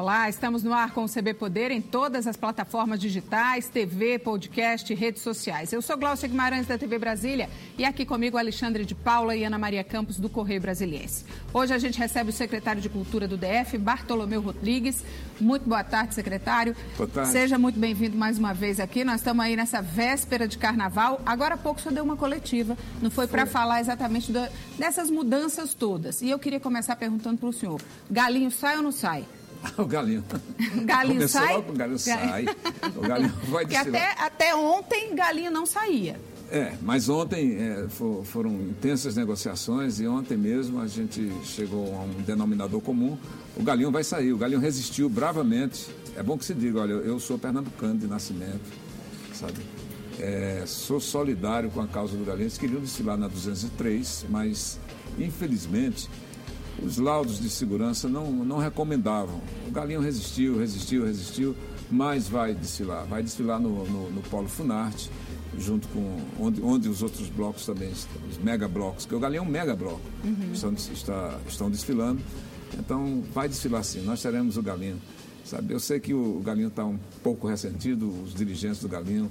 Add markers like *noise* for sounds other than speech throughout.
Olá, estamos no ar com o CB Poder em todas as plataformas digitais, TV, podcast redes sociais. Eu sou Glaucia Guimarães da TV Brasília e aqui comigo Alexandre de Paula e Ana Maria Campos do Correio Brasiliense. Hoje a gente recebe o secretário de Cultura do DF, Bartolomeu Rodrigues. Muito boa tarde, secretário. Boa tarde. Seja muito bem-vindo mais uma vez aqui. Nós estamos aí nessa véspera de carnaval. Agora há pouco só deu uma coletiva, não foi, foi. para falar exatamente do, dessas mudanças todas. E eu queria começar perguntando para o senhor: galinho sai ou não sai? *laughs* o galinho. Galinho Começou sai? Logo, o galinho sai. O galinho *laughs* vai Porque até, até ontem galinho não saía. É, mas ontem é, for, foram intensas negociações e ontem mesmo a gente chegou a um denominador comum. O galinho vai sair. O galinho resistiu bravamente. É bom que se diga, olha, eu sou pernambucano de nascimento, sabe? É, sou solidário com a causa do galinho. Eles queriam desfilar na 203, mas infelizmente os laudos de segurança não, não recomendavam. O Galinho resistiu, resistiu, resistiu, mas vai desfilar. Vai desfilar no, no, no Polo Funarte, junto com onde, onde os outros blocos também, os mega blocos, que o Galinho é um mega bloco, uhum. estão, está, estão desfilando. Então, vai desfilar sim, nós teremos o Galinho. Sabe, eu sei que o Galinho está um pouco ressentido, os dirigentes do Galinho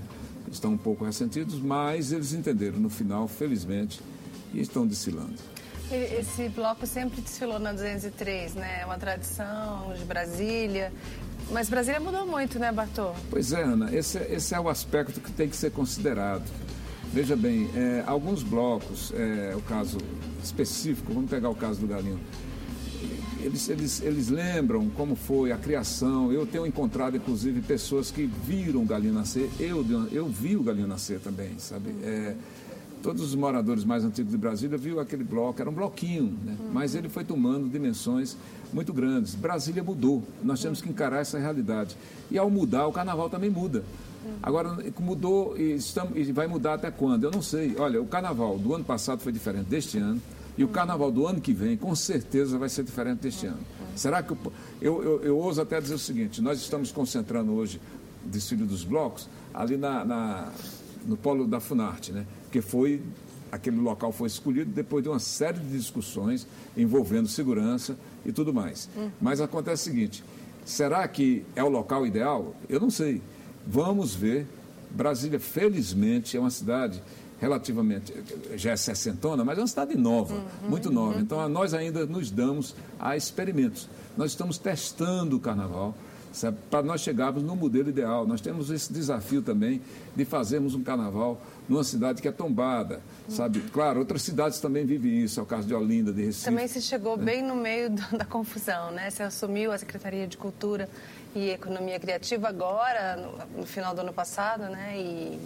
estão um pouco ressentidos, mas eles entenderam no final, felizmente, e estão desfilando. Esse bloco sempre desfilou na 203, né? É uma tradição de Brasília. Mas Brasília mudou muito, né, Bartô? Pois é, Ana. Esse, esse é o aspecto que tem que ser considerado. Veja bem, é, alguns blocos, é, o caso específico, vamos pegar o caso do Galinho, eles, eles, eles lembram como foi a criação. Eu tenho encontrado, inclusive, pessoas que viram o Galinho nascer. Eu, eu vi o Galinho nascer também, sabe? É, todos os moradores mais antigos de Brasília viu aquele bloco, era um bloquinho, né? uhum. mas ele foi tomando dimensões muito grandes. Brasília mudou, nós temos que encarar essa realidade. E ao mudar, o carnaval também muda. Uhum. Agora, mudou e, estamos, e vai mudar até quando? Eu não sei. Olha, o carnaval do ano passado foi diferente deste ano. E o uhum. carnaval do ano que vem, com certeza, vai ser diferente deste ano. Será que. Eu, eu, eu, eu ouso até dizer o seguinte: nós estamos concentrando hoje o desfile dos blocos ali na, na no polo da Funarte, né? Porque foi aquele local foi escolhido depois de uma série de discussões envolvendo segurança e tudo mais. Hum. Mas acontece o seguinte: será que é o local ideal? Eu não sei. Vamos ver. Brasília, felizmente, é uma cidade relativamente, já é sessentona, mas é uma cidade nova, uhum, muito nova. Uhum. Então, nós ainda nos damos a experimentos. Nós estamos testando o carnaval para nós chegarmos no modelo ideal. Nós temos esse desafio também de fazermos um carnaval numa cidade que é tombada, sabe? Claro, outras cidades também vivem isso, é o caso de Olinda, de Recife. Também se chegou né? bem no meio *laughs* da confusão, né? Você assumiu a Secretaria de Cultura e Economia Criativa agora, no, no final do ano passado, né? E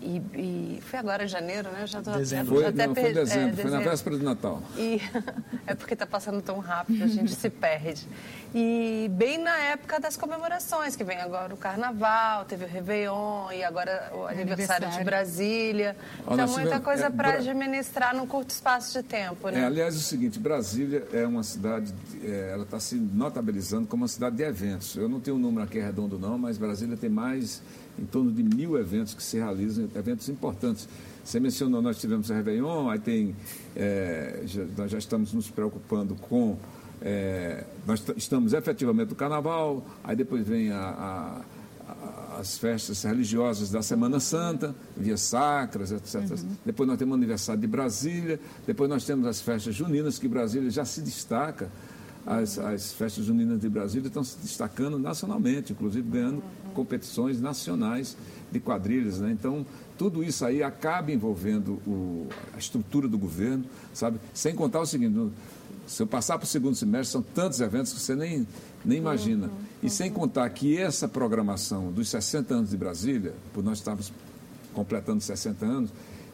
e, e, foi agora em janeiro, né? Já tô, dezembro. Foi, até não, foi em dezembro, é, foi na véspera do Natal. E, *laughs* é porque está passando tão rápido, a gente se *laughs* perde. E bem na época das comemorações, que vem agora o Carnaval, teve o Réveillon e agora o aniversário, aniversário. de Brasília. Olha, então, muita coisa é, para administrar num curto espaço de tempo, né? É, aliás, é o seguinte, Brasília é uma cidade, é, ela está se notabilizando como uma cidade de eventos. Eu não tenho um número aqui redondo não, mas Brasília tem mais em torno de mil eventos que se realizam, eventos importantes. Você mencionou, nós tivemos a Réveillon, aí tem, é, já, nós já estamos nos preocupando com, é, nós estamos efetivamente no Carnaval, aí depois vem a, a, a, as festas religiosas da Semana Santa, via sacras, etc. Uhum. Depois nós temos o aniversário de Brasília, depois nós temos as festas juninas, que Brasília já se destaca as, as festas juninas de Brasília estão se destacando nacionalmente, inclusive ganhando competições nacionais de quadrilhas. Né? Então, tudo isso aí acaba envolvendo o, a estrutura do governo, sabe? Sem contar o seguinte, se eu passar para o segundo semestre, são tantos eventos que você nem, nem imagina. Uhum, uhum. E sem contar que essa programação dos 60 anos de Brasília, por nós estarmos completando 60 anos,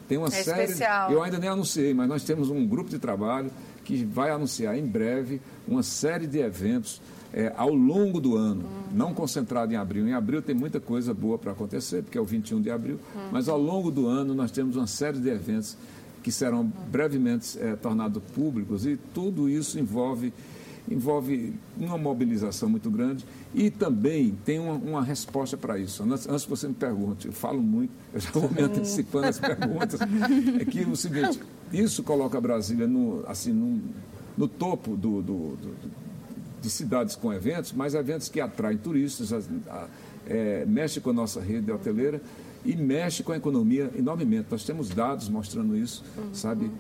tem uma é série. Especial. Eu ainda nem anunciei, mas nós temos um grupo de trabalho que vai anunciar em breve uma série de eventos é, ao longo do ano, uhum. não concentrado em abril. Em abril tem muita coisa boa para acontecer, porque é o 21 de abril, uhum. mas ao longo do ano nós temos uma série de eventos que serão brevemente é, tornados públicos e tudo isso envolve envolve uma mobilização muito grande e também tem uma, uma resposta para isso. Antes, antes que você me pergunte, eu falo muito, eu já vou me antecipando as perguntas, é que o seguinte, isso coloca Brasília no, assim, no, no topo do, do, do de cidades com eventos, mas eventos que atraem turistas, a, a, é, mexe com a nossa rede hoteleira e mexe com a economia enormemente. Nós temos dados mostrando isso, sabe?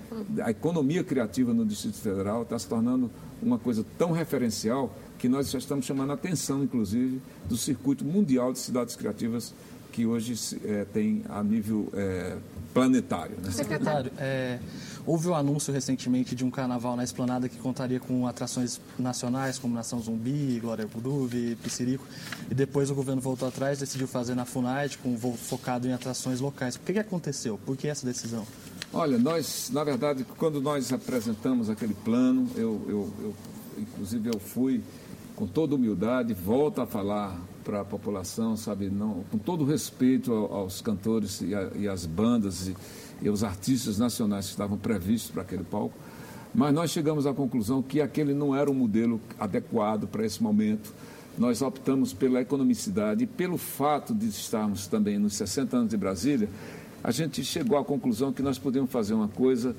A economia criativa no Distrito Federal está se tornando uma coisa tão referencial que nós já estamos chamando a atenção, inclusive, do circuito mundial de cidades criativas que hoje é, tem a nível é, planetário. Né? Secretário, é, houve um anúncio recentemente de um carnaval na Esplanada que contaria com atrações nacionais como Nação Zumbi, Glória Groove, Piscirico, e depois o governo voltou atrás, decidiu fazer na FUNAID, com voo focado em atrações locais. O que, que aconteceu? Por que essa decisão? Olha, nós, na verdade, quando nós apresentamos aquele plano, eu, eu, eu inclusive eu fui com toda humildade, volto a falar para a população, sabe, não, com todo respeito aos cantores e, e às bandas e, e aos artistas nacionais que estavam previstos para aquele palco, mas nós chegamos à conclusão que aquele não era o modelo adequado para esse momento. Nós optamos pela economicidade e pelo fato de estarmos também nos 60 anos de Brasília, a gente chegou à conclusão que nós podíamos fazer uma coisa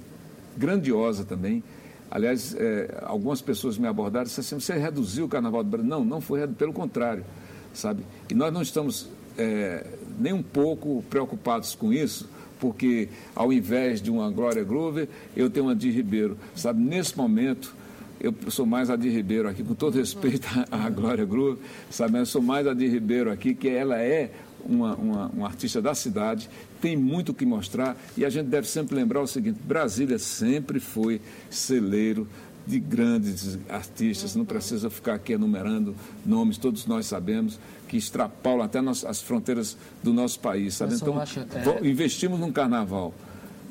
grandiosa também, Aliás, é, algumas pessoas me abordaram e disseram assim, você reduziu o Carnaval do Brasil? Não, não foi, pelo contrário, sabe? E nós não estamos é, nem um pouco preocupados com isso, porque ao invés de uma Glória Groove, eu tenho uma de Ribeiro, sabe? Nesse momento, eu sou mais a de Ribeiro aqui, com todo respeito *laughs* à Glória Groove, sabe? Eu sou mais a de Ribeiro aqui, que ela é uma, uma, uma artista da cidade, tem muito o que mostrar e a gente deve sempre lembrar o seguinte: Brasília sempre foi celeiro de grandes artistas, não precisa ficar aqui enumerando nomes, todos nós sabemos que extrapolam até as fronteiras do nosso país. Sabe? Então, investimos num carnaval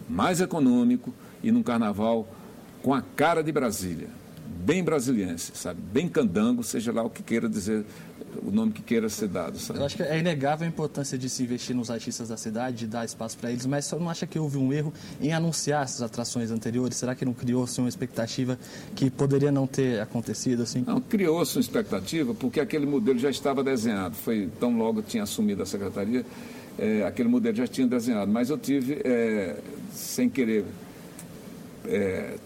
mais econômico e num carnaval com a cara de Brasília bem brasiliense, sabe? Bem candango, seja lá o que queira dizer, o nome que queira ser dado, sabe? Eu acho que é inegável a importância de se investir nos artistas da cidade, de dar espaço para eles, mas só não acha que houve um erro em anunciar essas atrações anteriores? Será que não criou-se uma expectativa que poderia não ter acontecido assim? Não, criou-se uma expectativa porque aquele modelo já estava desenhado. Foi tão logo tinha assumido a secretaria, é, aquele modelo já tinha desenhado. Mas eu tive, é, sem querer é,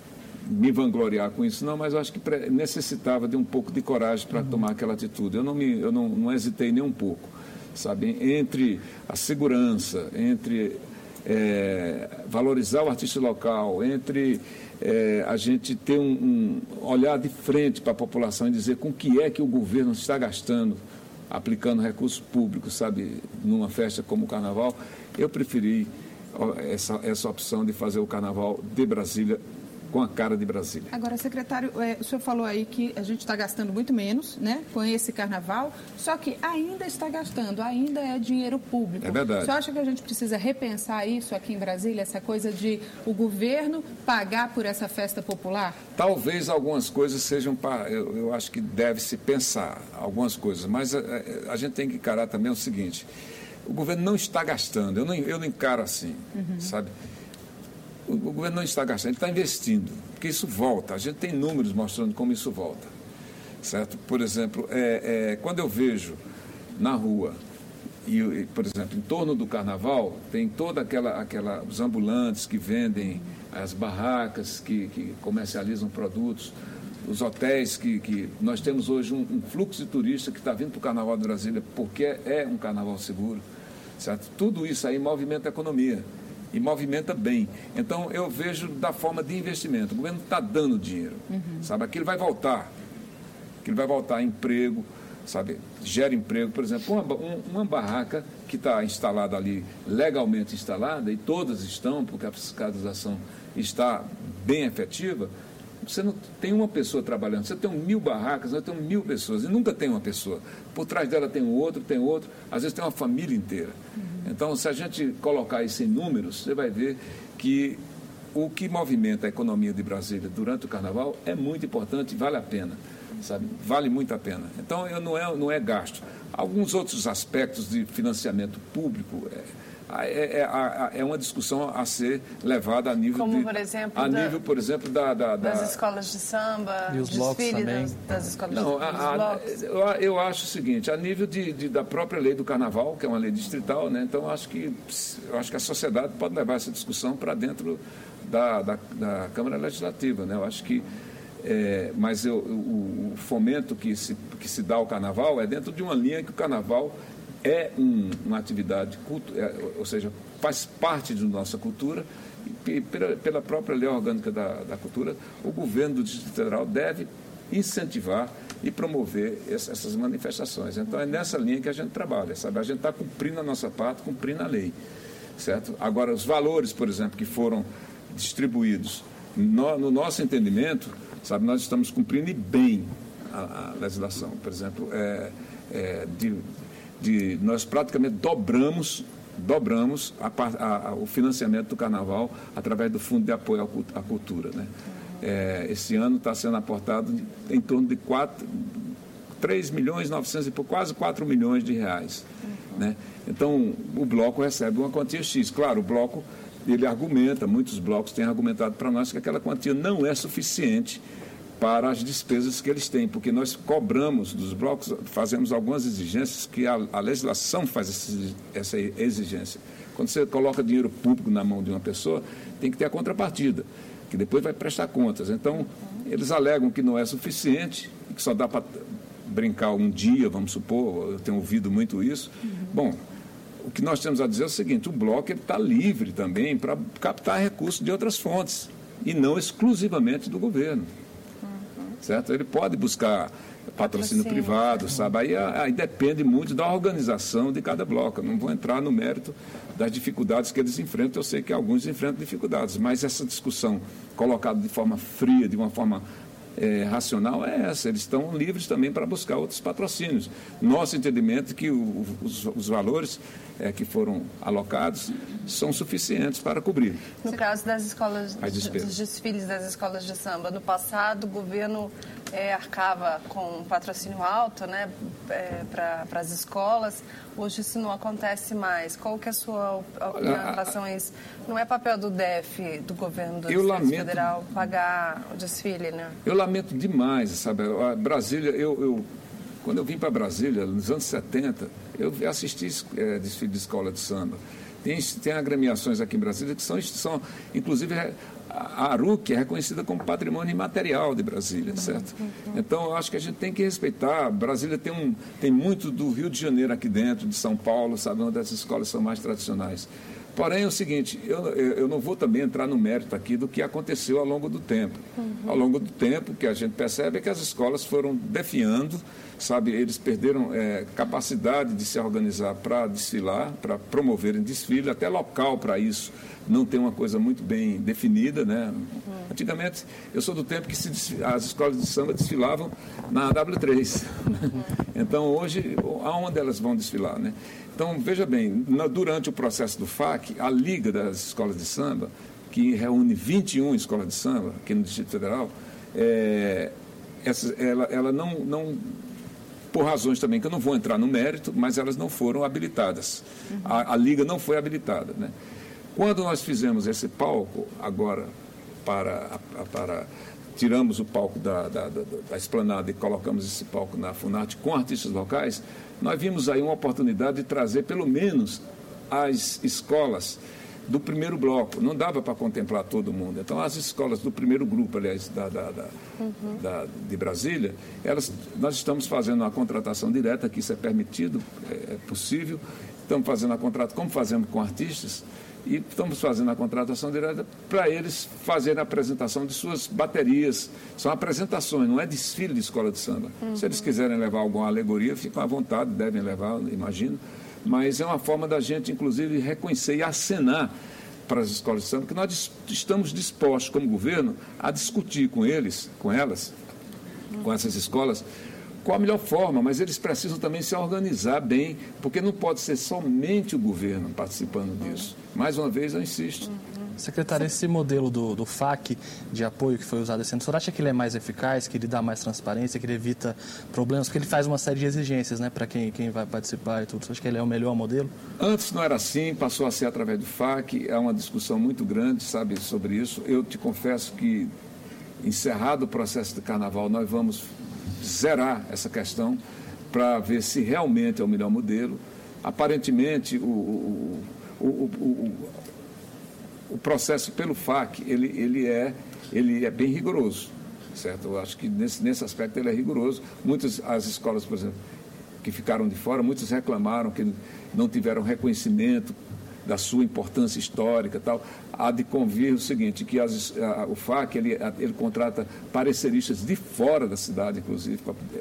me vangloriar com isso, não, mas acho que necessitava de um pouco de coragem para tomar aquela atitude. Eu não, me, eu não, não hesitei nem um pouco, sabe? Entre a segurança, entre é, valorizar o artista local, entre é, a gente ter um, um olhar de frente para a população e dizer com que é que o governo está gastando, aplicando recursos públicos, sabe, numa festa como o Carnaval, eu preferi essa, essa opção de fazer o Carnaval de Brasília com a cara de Brasília. Agora, secretário, é, o senhor falou aí que a gente está gastando muito menos né, com esse carnaval, só que ainda está gastando, ainda é dinheiro público. É verdade. O senhor acha que a gente precisa repensar isso aqui em Brasília, essa coisa de o governo pagar por essa festa popular? Talvez algumas coisas sejam, para, eu, eu acho que deve-se pensar algumas coisas, mas a, é, é, a, gente tem que encarar também o seguinte, o governo não está gastando, eu não, eu não encaro assim, uhum. sabe? O, governo não está gastando, ele está investindo, porque isso volta. A gente tem números mostrando como isso volta. Certo? Por exemplo, é, é, quando eu vejo na rua, e, por exemplo, em torno do carnaval, tem toda aquela, aquela os ambulantes que vendem, as barracas que, que comercializam produtos, os hotéis que, que nós temos hoje um, um fluxo de turista que está vindo para o Carnaval de Brasília porque é, é um carnaval seguro, certo? Tudo isso aí movimenta a economia e movimenta bem. Então, eu vejo da forma de investimento. O governo está dando dinheiro, uhum. sabe? Aquilo vai voltar. Aquilo vai voltar emprego, sabe? Gera emprego. Por exemplo, uma, uma barraca que está instalada ali, legalmente instalada, e todas estão, porque a fiscalização está bem efetiva, você não tem uma pessoa trabalhando, você tem mil barracas, você tem mil pessoas, e nunca tem uma pessoa. Por trás dela tem outro, tem outro, às vezes tem uma família inteira. Uhum. Então, se a gente colocar isso em números, você vai ver que o que movimenta a economia de Brasília durante o carnaval é muito importante e vale a pena, sabe? Vale muito a pena. Então, eu, não, é, não é gasto. Alguns outros aspectos de financiamento público. É, é, é, é, uma discussão a ser levada a nível Como, de, por exemplo, a da, nível, por exemplo, da, da, da, das escolas de samba, e os blocos também. Das, das escolas Não, de, a, a, eu, eu, acho o seguinte, a nível de, de, da própria lei do Carnaval, que é uma lei distrital, né? Então acho que eu acho que a sociedade pode levar essa discussão para dentro da, da, da, Câmara Legislativa, né? Eu acho que é, mas eu, o, o, fomento que se, que se dá ao carnaval é dentro de uma linha que o carnaval é um, uma atividade, culto, é, ou seja, faz parte da nossa cultura e pela, pela própria lei orgânica da, da cultura, o governo do Distrito Federal deve incentivar e promover essas manifestações. Então é nessa linha que a gente trabalha, sabe? A gente está cumprindo a nossa parte, cumprindo a lei, certo? Agora, os valores, por exemplo, que foram distribuídos, no, no nosso entendimento, sabe, nós estamos cumprindo bem a, a legislação. Por exemplo, é, é, de, de, nós praticamente dobramos dobramos a, a, o financiamento do carnaval através do Fundo de Apoio à Cultura. Né? É, esse ano está sendo aportado em torno de 4, 3 milhões 900 e quase 4 milhões de reais. Né? Então, o bloco recebe uma quantia X. Claro, o bloco ele argumenta, muitos blocos têm argumentado para nós que aquela quantia não é suficiente para as despesas que eles têm, porque nós cobramos dos blocos, fazemos algumas exigências que a, a legislação faz essa exigência. Quando você coloca dinheiro público na mão de uma pessoa, tem que ter a contrapartida, que depois vai prestar contas. Então, eles alegam que não é suficiente, que só dá para brincar um dia, vamos supor, eu tenho ouvido muito isso. Uhum. Bom, o que nós temos a dizer é o seguinte: o bloco está livre também para captar recursos de outras fontes, e não exclusivamente do governo certo? Ele pode buscar patrocínio, patrocínio privado, sabe? Aí, aí, depende muito da organização de cada bloco. Eu não vou entrar no mérito das dificuldades que eles enfrentam, eu sei que alguns enfrentam dificuldades, mas essa discussão colocada de forma fria, de uma forma é, racional é essa. Eles estão livres também para buscar outros patrocínios. Nosso entendimento é que o, os, os, valores é, que foram alocados são suficientes para cobrir. No caso das escolas, dos desfiles das escolas de samba, no passado o governo é, arcava com um patrocínio alto né, é, para as escolas. Hoje isso não acontece mais. Qual que é a sua opinião em relação a isso? Não é papel do DEF, do governo do Distrito lamento, Federal, pagar o desfile, né? Eu lamento demais, sabe? A Brasília, eu, eu quando eu vim para Brasília, nos anos 70, eu assisti é, desfile de escola de samba. Tem, tem agremiações aqui em Brasília que são, são inclusive, a ARUC é reconhecida como patrimônio imaterial de Brasília, certo? Então, eu acho que a gente tem que respeitar. Brasília tem, um, tem muito do Rio de Janeiro aqui dentro, de São Paulo, sabe, onde essas escolas são mais tradicionais. Porém, é o seguinte, eu, eu não vou também entrar no mérito aqui do que aconteceu ao longo do tempo. Uhum. Ao longo do tempo, o que a gente percebe é que as escolas foram defiando, sabe, eles perderam é, capacidade de se organizar para desfilar, para promoverem desfile, até local para isso não tem uma coisa muito bem definida, né? Uhum. Antigamente, eu sou do tempo que as escolas de samba desfilavam na W3. Uhum. *laughs* Então, hoje, aonde elas vão desfilar, né? Então, veja bem, durante o processo do FAC, a Liga das Escolas de Samba, que reúne 21 escolas de samba aqui no Distrito Federal, é, essa, ela, ela não, não, por razões também que eu não vou entrar no mérito, mas elas não foram habilitadas. Uhum. A, a, Liga não foi habilitada. Né? Quando nós fizemos esse palco, agora, para, para tiramos o palco da, da, da, da esplanada e colocamos esse palco na Funarte com artistas locais, nós vimos aí uma oportunidade de trazer pelo menos as escolas do primeiro bloco. Não dava para contemplar todo mundo. Então, as escolas do primeiro grupo, aliás, da, da, da, uhum. da, de Brasília, elas, nós estamos fazendo uma contratação direta, que isso é permitido, é, é possível. Estamos fazendo a contrato, como fazemos com artistas, e estamos fazendo a contratação direta para eles fazerem a apresentação de suas baterias. São apresentações, não é desfile de escola de samba. Uhum. Se eles quiserem levar alguma alegoria, ficam à vontade, devem levar, imagino. Mas é uma forma da gente, inclusive, reconhecer e acenar para as escolas de samba que nós estamos dispostos, como governo, a discutir com eles, com elas, com essas escolas, qual a melhor forma, mas eles precisam também se organizar bem, porque não pode ser somente o governo participando disso. Mais uma vez, eu insisto. Secretário, esse modelo do, do FAC de apoio que foi usado esse ano, o senhor acha que ele é mais eficaz, que ele dá mais transparência, que ele evita problemas? Porque ele faz uma série de exigências né, para quem, quem vai participar e tudo. Você acha que ele é o melhor modelo? Antes não era assim, passou a ser através do FAC. É uma discussão muito grande, sabe, sobre isso. Eu te confesso que, encerrado o processo de carnaval, nós vamos zerar essa questão para ver se realmente é o melhor modelo. Aparentemente, o, o, o, o processo pelo FAC ele, ele, é, ele é bem rigoroso, certo? Eu acho que nesse, nesse aspecto ele é rigoroso. Muitas as escolas, por exemplo, que ficaram de fora, muitos reclamaram que não tiveram reconhecimento da sua importância histórica tal, há de convir o seguinte, que as, a, o FAC ele, ele contrata pareceristas de fora da cidade, inclusive,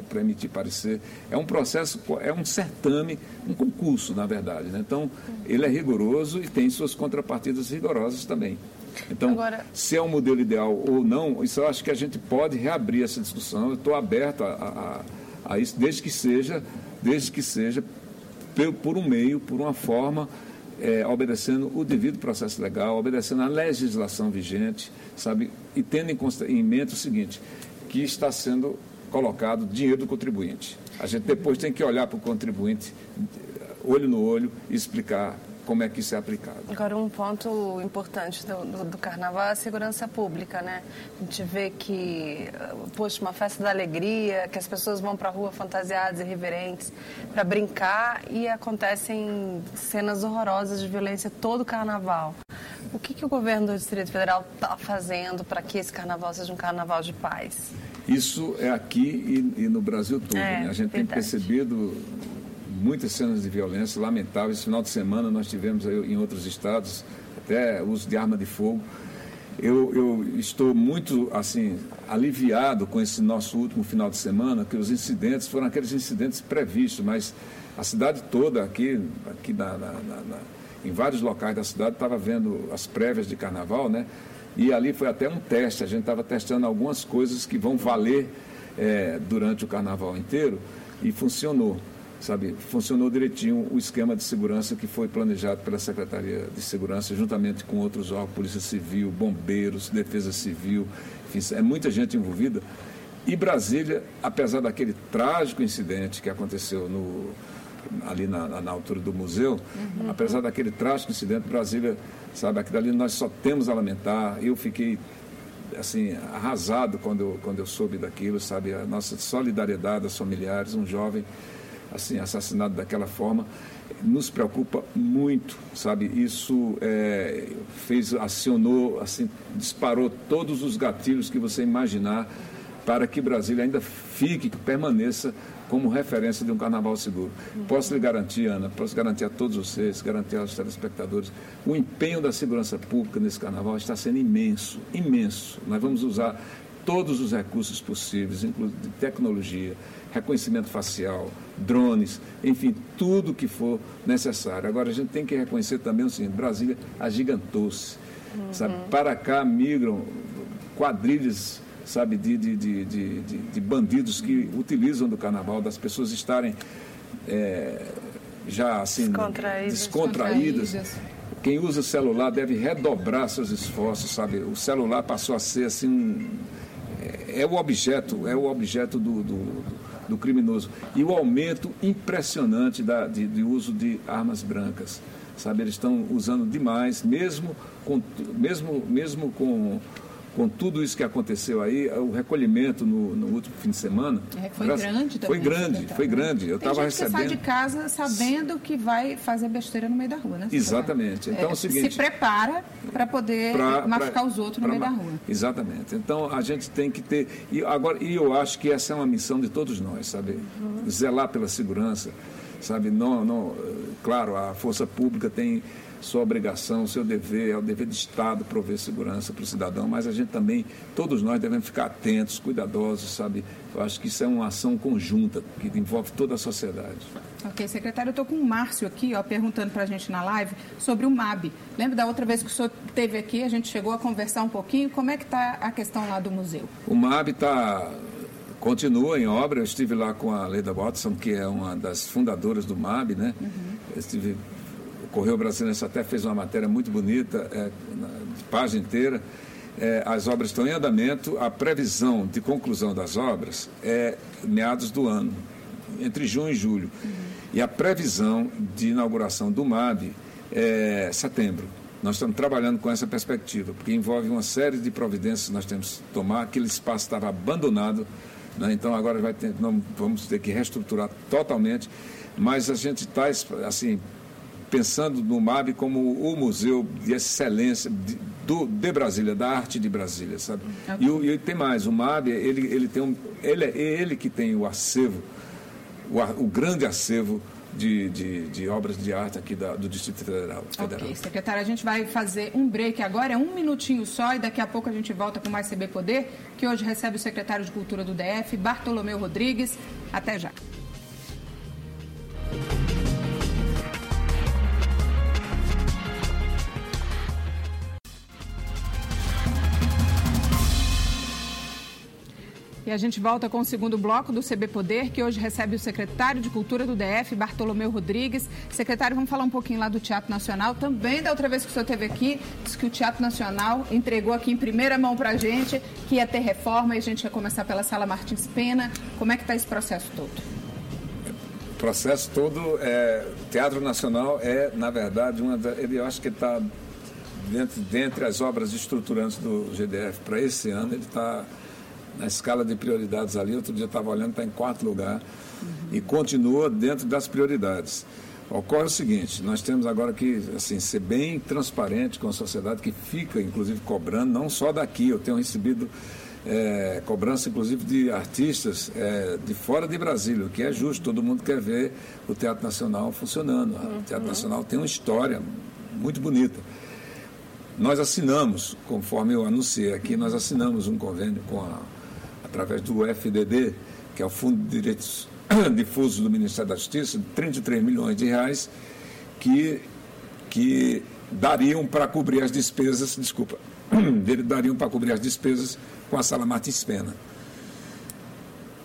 para emitir parecer. É um processo, é um certame, um concurso, na verdade. Né? Então, ele é rigoroso e tem suas contrapartidas rigorosas também. Então, Agora... se é um modelo ideal ou não, isso eu acho que a gente pode reabrir essa discussão. Eu estou aberto a, a, a, isso, desde que seja, desde que seja por um meio, por uma forma é, obedecendo o devido processo legal, obedecendo a legislação vigente, sabe? E tendo em, em mente o seguinte, que está sendo colocado dinheiro do contribuinte. A gente depois tem que olhar para o contribuinte, olho no olho, e explicar como é que isso é aplicado. Agora, um ponto importante do, do, do, carnaval é a segurança pública, né? A gente vê que, poxa, uma festa da alegria, que as pessoas vão para a rua fantasiadas e reverentes para brincar e acontecem cenas horrorosas de violência todo o carnaval. O que, que o governo do Distrito Federal está fazendo para que esse carnaval seja um carnaval de paz? Isso é aqui e, e no Brasil todo. É, né? A gente verdade. tem percebido muitas cenas de violência lamentáveis. Esse final de semana nós tivemos em outros estados até uso de arma de fogo. Eu, eu, estou muito assim aliviado com esse nosso último final de semana, que os incidentes foram aqueles incidentes previstos, mas a cidade toda aqui, aqui na, na, na, em vários locais da cidade estava vendo as prévias de carnaval, né? E ali foi até um teste. A gente estava testando algumas coisas que vão valer é, durante o carnaval inteiro e funcionou sabe, funcionou direitinho o esquema de segurança que foi planejado pela Secretaria de Segurança, juntamente com outros órgãos, Polícia Civil, Bombeiros, Defesa Civil, enfim, é muita gente envolvida. E Brasília, apesar daquele trágico incidente que aconteceu no, ali na, na, altura do museu, uhum. apesar daquele trágico incidente, Brasília, sabe, aquilo ali nós só temos a lamentar. Eu fiquei assim arrasado quando eu, quando eu soube daquilo, sabe, a nossa solidariedade aos familiares, um jovem assim, assassinado daquela forma, nos preocupa muito, sabe? Isso é, fez, acionou, assim, disparou todos os gatilhos que você imaginar para que Brasília ainda fique, que permaneça como referência de um carnaval seguro. Posso lhe garantir, Ana, posso garantir a todos vocês, garantir aos telespectadores, o empenho da segurança pública nesse carnaval está sendo imenso, imenso. Nós vamos usar todos os recursos possíveis, inclusive tecnologia, reconhecimento facial, drones, enfim, tudo que for necessário. Agora, a gente tem que reconhecer também o seguinte: Brasília agigantou-se. Uhum. Sabe? Para cá migram quadrilhas sabe, de, de, de, de, de bandidos que utilizam do carnaval, das pessoas estarem é, já assim descontraídas. descontraídas. Quem usa celular deve redobrar seus esforços, sabe? O celular passou a ser assim um, é, é o objeto, é o objeto do, do do criminoso. E o aumento impressionante da, de, de uso de armas brancas. Sabe, eles estão usando demais, mesmo com, mesmo, mesmo com com tudo isso que aconteceu aí, o recolhimento no, no último fim de semana. É, foi graças, grande também. Foi grande, foi grande. Eu estava recebendo. Você sai de casa sabendo que vai fazer besteira no meio da rua, né? Exatamente. Então é, é o seguinte. Se prepara para poder pra, machucar pra, os outros no meio da rua. Exatamente. Então a gente tem que ter. E, agora, e eu acho que essa é uma missão de todos nós, sabe? Uhum. Zelar pela segurança, sabe? Não, não, claro, a força pública tem sua obrigação, seu dever, é o dever do Estado prover segurança para o cidadão, mas a gente também, todos nós devemos ficar atentos, cuidadosos, sabe? Eu acho que isso é uma ação conjunta que envolve toda a sociedade. Ok, secretário, eu estou com o Márcio aqui, ó, perguntando para a gente na live sobre o MAB. Lembra da outra vez que o senhor esteve aqui, a gente chegou a conversar um pouquinho, como é que está a questão lá do museu? O MAB está continua em obra. Eu estive lá com a Leda Watson, que é uma das fundadoras do MAB, né? Uhum. Eu estive o Correio Brasileiro até fez uma matéria muito bonita, é, de página inteira. É, as obras estão em andamento, a previsão de conclusão das obras é meados do ano, entre junho e julho. Uhum. E a previsão de inauguração do MAB é setembro. Nós estamos trabalhando com essa perspectiva, porque envolve uma série de providências que nós temos que tomar. Aquele espaço estava abandonado, né? então agora vai ter, vamos ter que reestruturar totalmente. Mas a gente está assim, pensando no MAB como o museu de excelência de, do, de Brasília, da arte de Brasília, sabe? Okay. E, e, tem mais, o MAB, ele, ele tem um, ele é ele que tem o acervo, o, o grande acervo de, de, de, obras de arte aqui da, do Distrito Federal, Federal. Ok, secretário, a gente vai fazer um break agora, é um minutinho só, e daqui a pouco a gente volta com mais CB Poder, que hoje recebe o secretário de Cultura do DF, Bartolomeu Rodrigues. Até já. E a gente volta com o segundo bloco do CB Poder, que hoje recebe o secretário de Cultura do DF, Bartolomeu Rodrigues. Secretário, vamos falar um pouquinho lá do Teatro Nacional. Também da outra vez que o senhor esteve aqui, disse que o Teatro Nacional entregou aqui em primeira mão para a gente que ia ter reforma e a gente ia começar pela Sala Martins Pena. Como é que está esse processo todo? O processo todo, é, Teatro Nacional é, na verdade, uma da, ele, eu acho que está dentro, dentre as obras estruturantes do GDF para esse ano, ele está na escala de prioridades ali. Outro dia estava olhando, está em quarto lugar uhum. e continua dentro das prioridades. Ocorre o seguinte, nós temos agora que assim, ser bem transparente com a sociedade que fica, inclusive, cobrando, não só daqui, eu tenho recebido é, cobrança, inclusive, de artistas é, de fora de Brasília, o que é justo, todo mundo quer ver o Teatro Nacional funcionando. O Teatro uhum. Nacional tem uma história muito bonita. Nós assinamos, conforme eu anunciei aqui, nós assinamos um convênio com a através do FDD, que é o Fundo de Direitos *clears throat* Difusos do Ministério da Justiça, de 33 milhões de reais, que, que dariam para cobrir as despesas, desculpa, *clears throat* dariam para cobrir as despesas com a sala Martins Pena.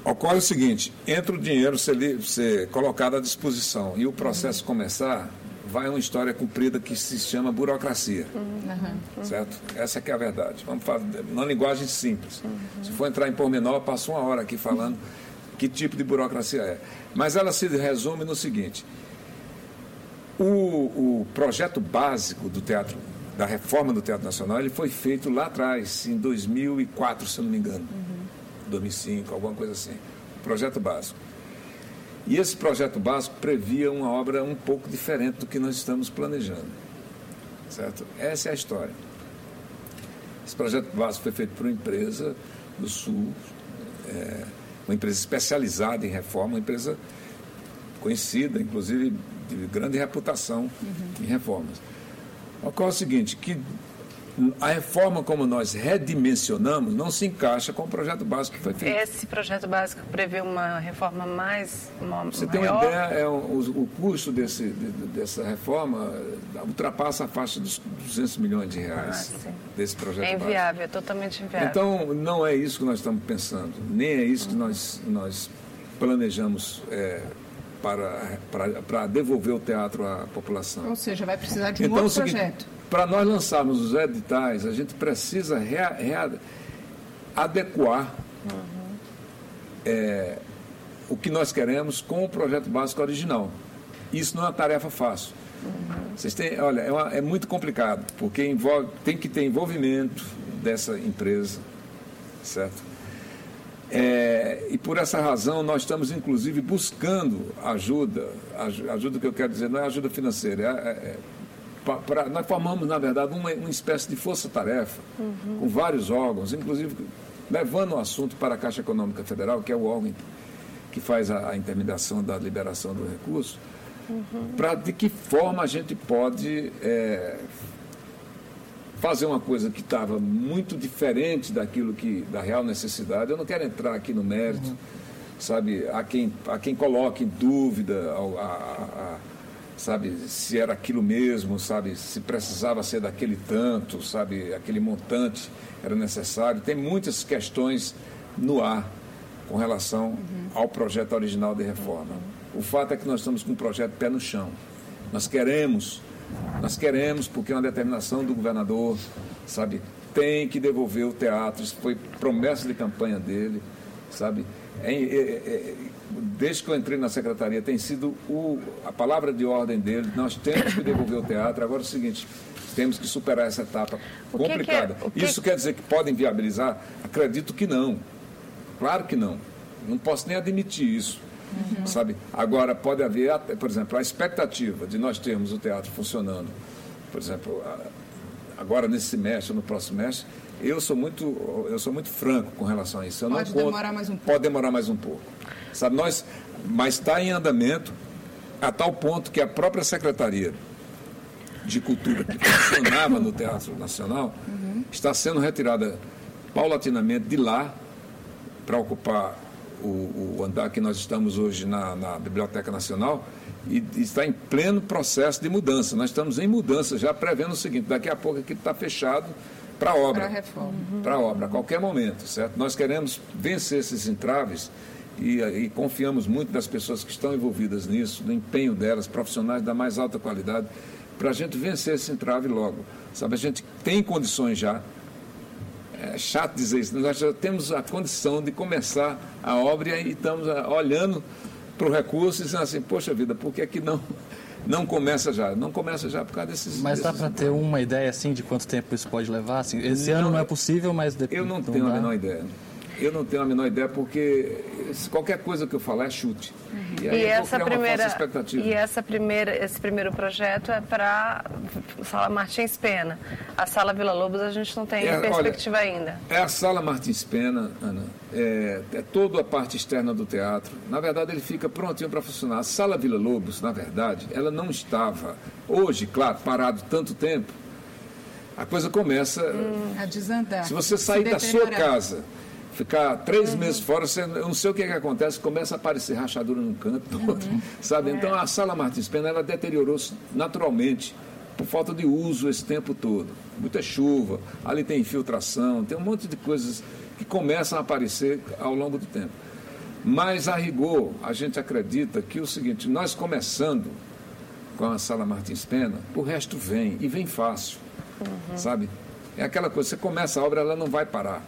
Ocorre o seguinte, entra o dinheiro ser, ser colocado à disposição e o processo começar, vai uma história cumprida que se chama burocracia. Uhum. Certo? Essa é que é a verdade. Vamos falar na linguagem simples. Uhum. Se for entrar em pormenor, passo uma hora aqui falando que tipo de burocracia é. Mas ela se resume no seguinte: o, o projeto básico do teatro, da reforma do Teatro Nacional, ele foi feito lá atrás, em 2004, se eu não me engano. Uhum. 2005, alguma coisa assim. Projeto básico. E esse projeto básico previa uma obra um pouco diferente do que nós estamos planejando. Certo? Essa é a história. Esse projeto básico foi feito por uma empresa do Sul, é, uma empresa especializada em reforma, uma empresa conhecida, inclusive de grande reputação uhum. em reformas. Ocorre o seguinte, que a reforma como nós redimensionamos não se encaixa com o projeto básico que foi feito. Esse projeto básico prevê uma reforma mais uma, Você maior? tem uma ideia, é, o, o custo desse, de, dessa reforma ultrapassa a faixa dos 200 milhões de reais ah, desse projeto É inviável, básico. é totalmente inviável. Então, não é isso que nós estamos pensando, nem é isso que nós, nós planejamos é, para, para, para devolver o teatro à população. Ou seja, vai precisar de um então, outro projeto. Para nós lançarmos os editais, a gente precisa rea, rea, adequar uhum. é, o que nós queremos com o projeto básico original. Isso não é uma tarefa fácil. Uhum. Vocês têm, olha, é, uma, é, muito complicado, porque envolve, tem que ter envolvimento dessa empresa, certo? É, e por essa razão nós estamos inclusive buscando ajuda, ajuda que eu quero dizer não é ajuda financeira, é, é Pra, pra, nós formamos, na verdade, uma, uma espécie de força-tarefa uhum. com vários órgãos, inclusive levando o assunto para a Caixa Econômica Federal, que é o órgão que faz a, a intermediação da liberação do recurso, uhum. para de que forma a gente pode é, fazer uma coisa que estava muito diferente daquilo que da real necessidade. Eu não quero entrar aqui no mérito, uhum. sabe, a quem, a quem coloque em dúvida a, a, a sabe, se era aquilo mesmo, sabe, se precisava ser daquele tanto, sabe, aquele montante era necessário. Tem muitas questões no ar com relação uhum. ao projeto original de reforma. O fato é que nós estamos com um projeto pé no chão. Nós queremos, nós queremos, porque é uma determinação do governador, sabe, tem que devolver o teatro, isso foi promessa de campanha dele, sabe. É, é, é, desde que eu entrei na secretaria, tem sido o, a palavra de ordem dele. Nós temos que devolver o teatro. Agora é o seguinte, temos que superar essa etapa o complicada. Que que é, Isso quer dizer que podem viabilizar? Acredito que não. Claro que não. Não posso nem admitir isso. uhum. sabe? Agora, pode haver, por exemplo, a expectativa de nós termos o teatro funcionando, por exemplo, agora nesse semestre, no próximo semestre, eu sou muito, eu sou muito franco com relação a isso. Eu pode demorar mais um pouco. Pode demorar mais um pouco. Sabe, nós, mas está em andamento a tal ponto que a própria Secretaria de Cultura que funcionava no Teatro Nacional uhum. está sendo retirada paulatinamente de lá para ocupar o, o, andar que nós estamos hoje na, na Biblioteca Nacional e, e, está em pleno processo de mudança. Nós estamos em mudança já prevendo o seguinte: daqui a pouco aquilo está fechado para obra. Para reforma. Para obra, a qualquer momento, certo? Nós queremos vencer esses entraves e, e, confiamos muito nas pessoas que estão envolvidas nisso, no empenho delas, profissionais da mais alta qualidade, para a gente vencer esse entrave logo. Sabe, a gente tem condições já. É chato dizer isso, nós já temos a condição de começar a obra e estamos ah, olhando para o recurso e dizendo assim, poxa vida, por que, que não, não começa já? Não começa já por causa desses. Mas dá para ter uma ideia assim de quanto tempo isso pode levar? Assim, esse não, ano não é possível, mas depois. Eu não tenho dá. a menor ideia. Eu não tenho a menor ideia, porque qualquer coisa que eu falar é chute. E, aí e essa primeira, E essa primeira, esse primeiro projeto é para a Sala Martins Pena. A Sala Vila Lobos a gente não tem é, perspectiva olha, ainda. É a Sala Martins Pena, Ana. É, é toda a parte externa do teatro. Na verdade, ele fica prontinho para funcionar. A Sala Vila Lobos, na verdade, ela não estava, hoje, claro, parado tanto tempo, a coisa começa hum, a desandar. Se você sair da sua casa ficar três uhum. meses fora, você, eu não sei o que, que acontece, começa a aparecer rachadura num canto, uhum. sabe? É. Então a sala Martins Pena ela deteriorou-se naturalmente por falta de uso esse tempo todo. Muita chuva, ali tem infiltração, tem um monte de coisas que começam a aparecer ao longo do tempo. Mas a rigor, a gente acredita que o seguinte, nós começando com a sala Martins Pena, o resto vem e vem fácil, uhum. sabe? É aquela coisa, você começa a obra, ela não vai parar.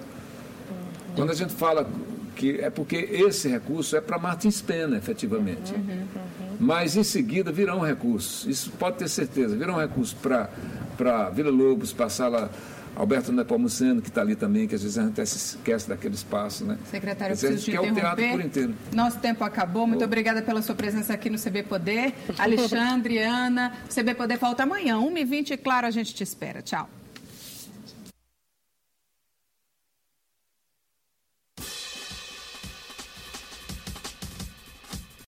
Quando a gente fala que é porque esse recurso é para Martins Pena, efetivamente. Uhum, uhum. Mas em seguida virão recursos, isso pode ter certeza, virão recursos para Vila Lobos, para a sala Alberto Nepomuceno, que está ali também, que às vezes a gente até se esquece daquele espaço, né? Secretário, eu preciso te interromper. É o teatro por inteiro. Nosso tempo acabou. Muito oh. obrigada pela sua presença aqui no CB Poder. Alexandre, Ana, CB Poder volta amanhã, 1h20, claro, a gente te espera. Tchau.